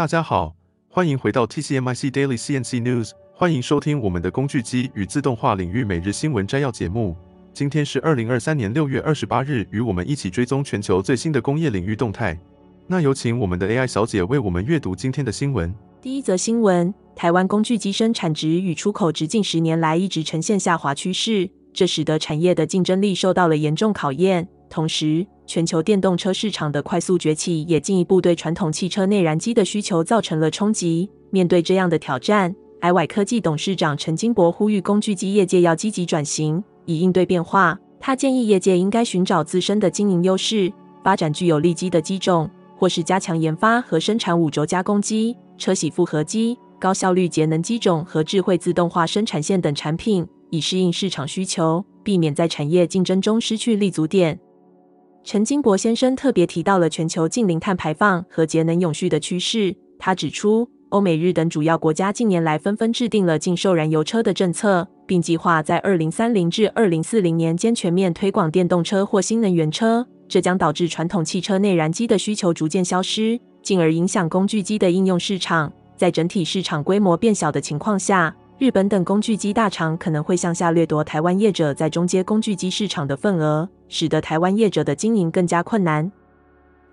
大家好，欢迎回到 TCMIC Daily CNC News，欢迎收听我们的工具机与自动化领域每日新闻摘要节目。今天是二零二三年六月二十八日，与我们一起追踪全球最新的工业领域动态。那有请我们的 AI 小姐为我们阅读今天的新闻。第一则新闻：台湾工具机生产值与出口值近十年来一直呈现下滑趋势，这使得产业的竞争力受到了严重考验。同时，全球电动车市场的快速崛起也进一步对传统汽车内燃机的需求造成了冲击。面对这样的挑战，IWI 科技董事长陈金博呼吁工具机业界要积极转型，以应对变化。他建议业界应该寻找自身的经营优势，发展具有利基的机种，或是加强研发和生产五轴加工机、车铣复合机、高效率节能机种和智慧自动化生产线等产品，以适应市场需求，避免在产业竞争中失去立足点。陈金博先生特别提到了全球净零碳排放和节能永续的趋势。他指出，欧美日等主要国家近年来纷纷制定了禁售燃油车的政策，并计划在二零三零至二零四零年间全面推广电动车或新能源车。这将导致传统汽车内燃机的需求逐渐消失，进而影响工具机的应用市场。在整体市场规模变小的情况下，日本等工具机大厂可能会向下掠夺台湾业者在中阶工具机市场的份额，使得台湾业者的经营更加困难。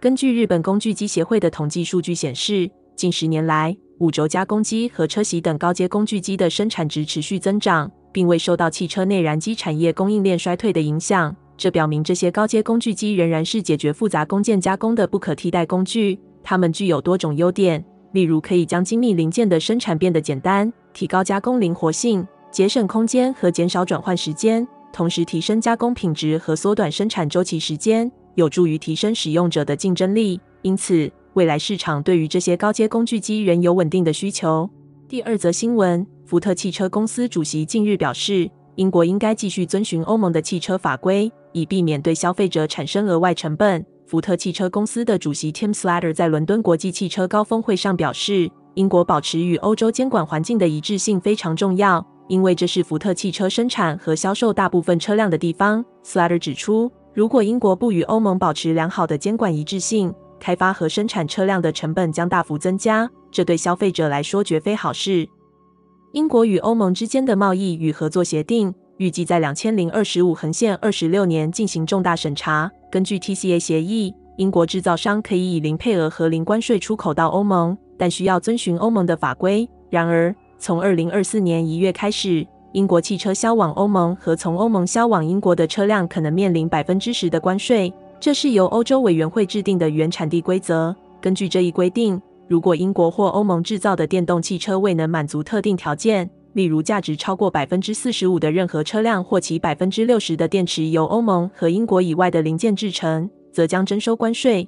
根据日本工具机协会的统计数据显示，近十年来，五轴加工机和车铣等高阶工具机的生产值持续增长，并未受到汽车内燃机产业供应链衰退的影响。这表明这些高阶工具机仍然是解决复杂工件加工的不可替代工具。它们具有多种优点，例如可以将精密零件的生产变得简单。提高加工灵活性，节省空间和减少转换时间，同时提升加工品质和缩短生产周期时间，有助于提升使用者的竞争力。因此，未来市场对于这些高阶工具机仍有稳定的需求。第二则新闻：福特汽车公司主席近日表示，英国应该继续遵循欧盟的汽车法规，以避免对消费者产生额外成本。福特汽车公司的主席 Tim Slater 在伦敦国际汽车高峰会上表示。英国保持与欧洲监管环境的一致性非常重要，因为这是福特汽车生产和销售大部分车辆的地方。Slater 指出，如果英国不与欧盟保持良好的监管一致性，开发和生产车辆的成本将大幅增加，这对消费者来说绝非好事。英国与欧盟之间的贸易与合作协定预计在两千零二十五横线二十六年进行重大审查。根据 TCA 协议，英国制造商可以以零配额和零关税出口到欧盟。但需要遵循欧盟的法规。然而，从二零二四年一月开始，英国汽车销往欧盟和从欧盟销往英国的车辆可能面临百分之十的关税。这是由欧洲委员会制定的原产地规则。根据这一规定，如果英国或欧盟制造的电动汽车未能满足特定条件，例如价值超过百分之四十五的任何车辆或其百分之六十的电池由欧盟和英国以外的零件制成，则将征收关税。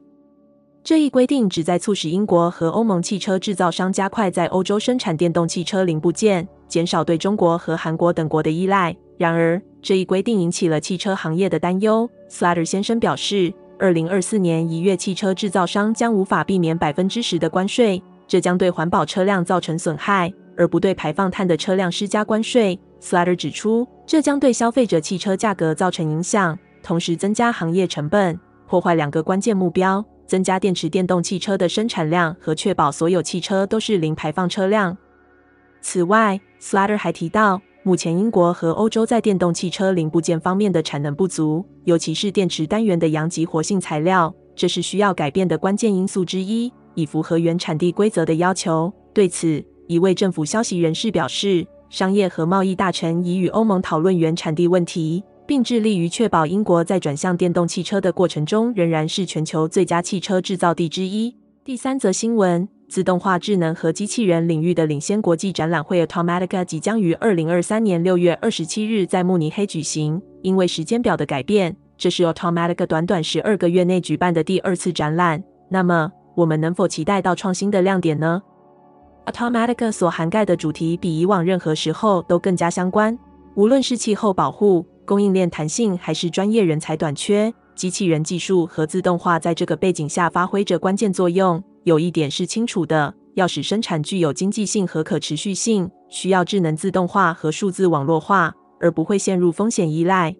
这一规定旨在促使英国和欧盟汽车制造商加快在欧洲生产电动汽车零部件，减少对中国和韩国等国的依赖。然而，这一规定引起了汽车行业的担忧。Slater 先生表示，二零二四年一月，汽车制造商将无法避免百分之十的关税，这将对环保车辆造成损害，而不对排放碳的车辆施加关税。Slater 指出，这将对消费者汽车价格造成影响，同时增加行业成本，破坏两个关键目标。增加电池电动汽车的生产量和确保所有汽车都是零排放车辆。此外，Slater 还提到，目前英国和欧洲在电动汽车零部件方面的产能不足，尤其是电池单元的阳极活性材料，这是需要改变的关键因素之一，以符合原产地规则的要求。对此，一位政府消息人士表示，商业和贸易大臣已与欧盟讨论原产地问题。并致力于确保英国在转向电动汽车的过程中仍然是全球最佳汽车制造地之一。第三则新闻：自动化智能和机器人领域的领先国际展览会 Automatica 即将于二零二三年六月二十七日在慕尼黑举行。因为时间表的改变，这是 Automatica 短短十二个月内举办的第二次展览。那么，我们能否期待到创新的亮点呢？Automatica 所涵盖的主题比以往任何时候都更加相关，无论是气候保护。供应链弹性还是专业人才短缺，机器人技术和自动化在这个背景下发挥着关键作用。有一点是清楚的，要使生产具有经济性和可持续性，需要智能自动化和数字网络化，而不会陷入风险依赖。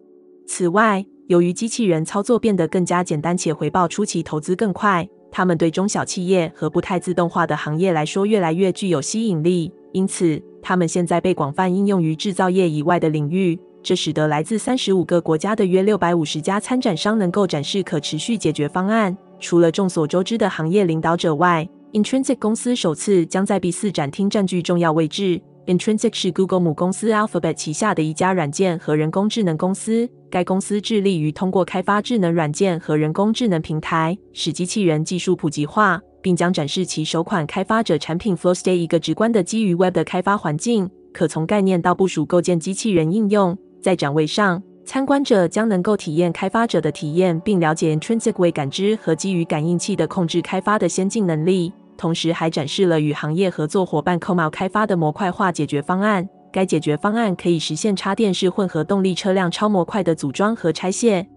此外，由于机器人操作变得更加简单且回报初期投资更快，它们对中小企业和不太自动化的行业来说越来越具有吸引力，因此它们现在被广泛应用于制造业以外的领域。这使得来自三十五个国家的约六百五十家参展商能够展示可持续解决方案。除了众所周知的行业领导者外，Intrinsic 公司首次将在 B 四展厅占据重要位置。Intrinsic 是 Google 母公司 Alphabet 旗下的一家软件和人工智能公司。该公司致力于通过开发智能软件和人工智能平台，使机器人技术普及化，并将展示其首款开发者产品 FlowState 一个直观的基于 Web 的开发环境，可从概念到部署构建机器人应用。在展位上，参观者将能够体验开发者的体验，并了解 Intrinsic 为感知和基于感应器的控制开发的先进能力。同时，还展示了与行业合作伙伴 coma 开发的模块化解决方案。该解决方案可以实现插电式混合动力车辆超模块的组装和拆卸。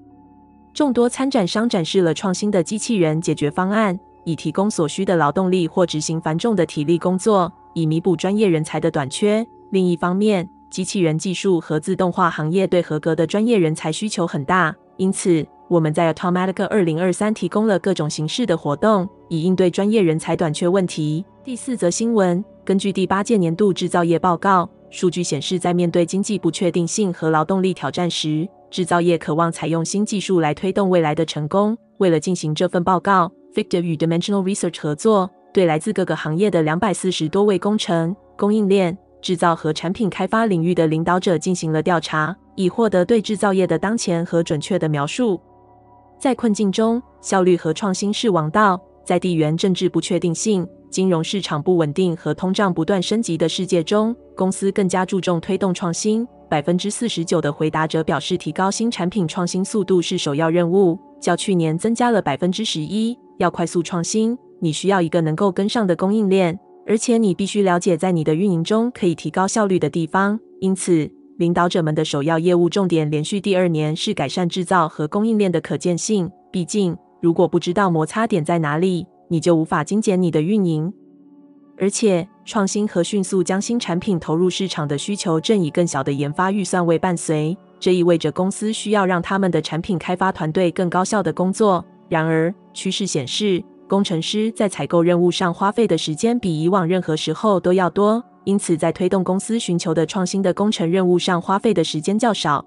众多参展商展示了创新的机器人解决方案，以提供所需的劳动力或执行繁重的体力工作，以弥补专业人才的短缺。另一方面，机器人技术和自动化行业对合格的专业人才需求很大，因此我们在 Automatica 二零二三提供了各种形式的活动，以应对专业人才短缺问题。第四则新闻：根据第八届年度制造业报告，数据显示，在面对经济不确定性和劳动力挑战时，制造业渴望采用新技术来推动未来的成功。为了进行这份报告，Fictiv 与 Dimensional Research 合作，对来自各个行业的两百四十多位工程、供应链。制造和产品开发领域的领导者进行了调查，以获得对制造业的当前和准确的描述。在困境中，效率和创新是王道。在地缘政治不确定性、金融市场不稳定和通胀不断升级的世界中，公司更加注重推动创新。百分之四十九的回答者表示，提高新产品创新速度是首要任务，较去年增加了百分之十一。要快速创新，你需要一个能够跟上的供应链。而且你必须了解在你的运营中可以提高效率的地方。因此，领导者们的首要业务重点连续第二年是改善制造和供应链的可见性。毕竟，如果不知道摩擦点在哪里，你就无法精简你的运营。而且，创新和迅速将新产品投入市场的需求正以更小的研发预算为伴随。这意味着公司需要让他们的产品开发团队更高效的工作。然而，趋势显示，工程师在采购任务上花费的时间比以往任何时候都要多，因此在推动公司寻求的创新的工程任务上花费的时间较少。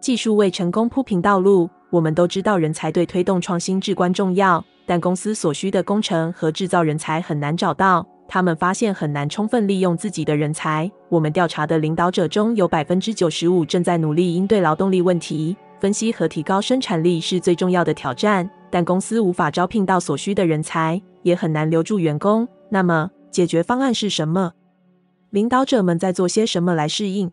技术为成功铺平道路。我们都知道人才对推动创新至关重要，但公司所需的工程和制造人才很难找到。他们发现很难充分利用自己的人才。我们调查的领导者中有百分之九十五正在努力应对劳动力问题。分析和提高生产力是最重要的挑战。但公司无法招聘到所需的人才，也很难留住员工。那么，解决方案是什么？领导者们在做些什么来适应？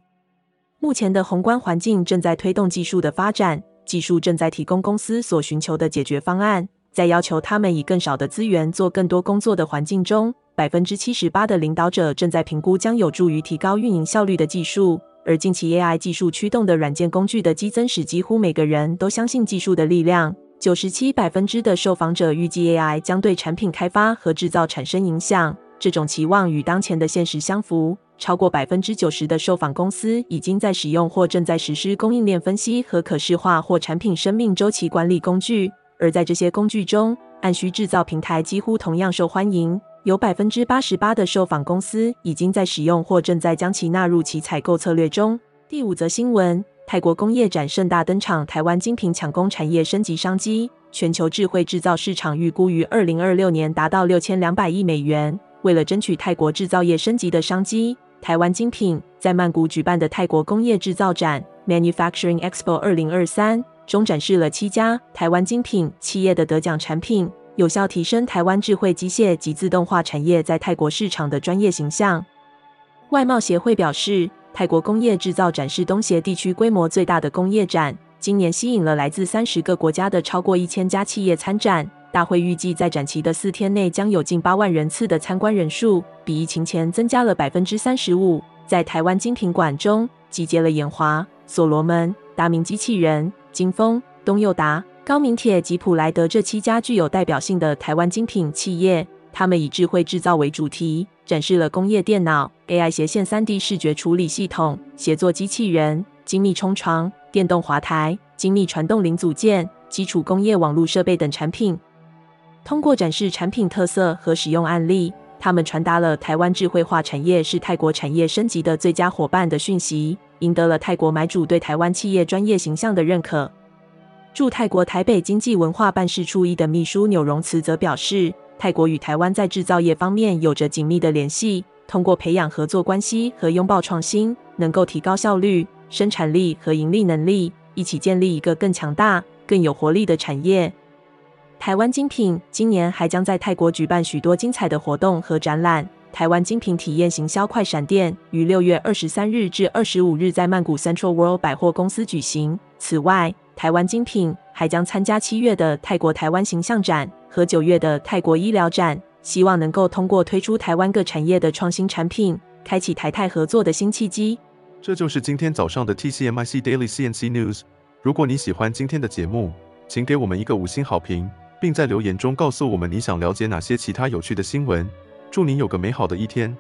目前的宏观环境正在推动技术的发展，技术正在提供公司所寻求的解决方案。在要求他们以更少的资源做更多工作的环境中，百分之七十八的领导者正在评估将有助于提高运营效率的技术。而近期 AI 技术驱动的软件工具的激增，使几乎每个人都相信技术的力量。九十七百分之的受访者预计 AI 将对产品开发和制造产生影响。这种期望与当前的现实相符。超过百分之九十的受访公司已经在使用或正在实施供应链分析和可视化或产品生命周期管理工具。而在这些工具中，按需制造平台几乎同样受欢迎。有百分之八十八的受访公司已经在使用或正在将其纳入其采购策略中。第五则新闻。泰国工业展盛大登场，台湾精品抢攻产业升级商机。全球智慧制造市场预估于二零二六年达到六千两百亿美元。为了争取泰国制造业升级的商机，台湾精品在曼谷举办的泰国工业制造展 （Manufacturing Expo 二零二三）中展示了七家台湾精品企业的得奖产品，有效提升台湾智慧机械及自动化产业在泰国市场的专业形象。外贸协会表示。泰国工业制造展是东协地区规模最大的工业展，今年吸引了来自三十个国家的超过一千家企业参展。大会预计在展期的四天内将有近八万人次的参观人数，比疫情前增加了百分之三十五。在台湾精品馆中，集结了研华、所罗门、达明机器人、金峰、东祐达、高明铁及普莱德这七家具有代表性的台湾精品企业。他们以智慧制造为主题，展示了工业电脑、AI 斜线 3D 视觉处理系统、协作机器人、精密冲床、电动滑台、精密传动零组件、基础工业网络设备等产品。通过展示产品特色和使用案例，他们传达了台湾智慧化产业是泰国产业升级的最佳伙伴的讯息，赢得了泰国买主对台湾企业专业形象的认可。驻泰国台北经济文化办事处一的秘书钮荣慈则表示，泰国与台湾在制造业方面有着紧密的联系，通过培养合作关系和拥抱创新，能够提高效率、生产力和盈利能力，一起建立一个更强大、更有活力的产业。台湾精品今年还将在泰国举办许多精彩的活动和展览。台湾精品体验行销快闪店于六月二十三日至二十五日在曼谷 Central World 百货公司举行。此外，台湾精品还将参加七月的泰国台湾形象展和九月的泰国医疗展，希望能够通过推出台湾各产业的创新产品，开启台泰合作的新契机。这就是今天早上的 TCMIC Daily CNC News。如果你喜欢今天的节目，请给我们一个五星好评。并在留言中告诉我们你想了解哪些其他有趣的新闻。祝您有个美好的一天。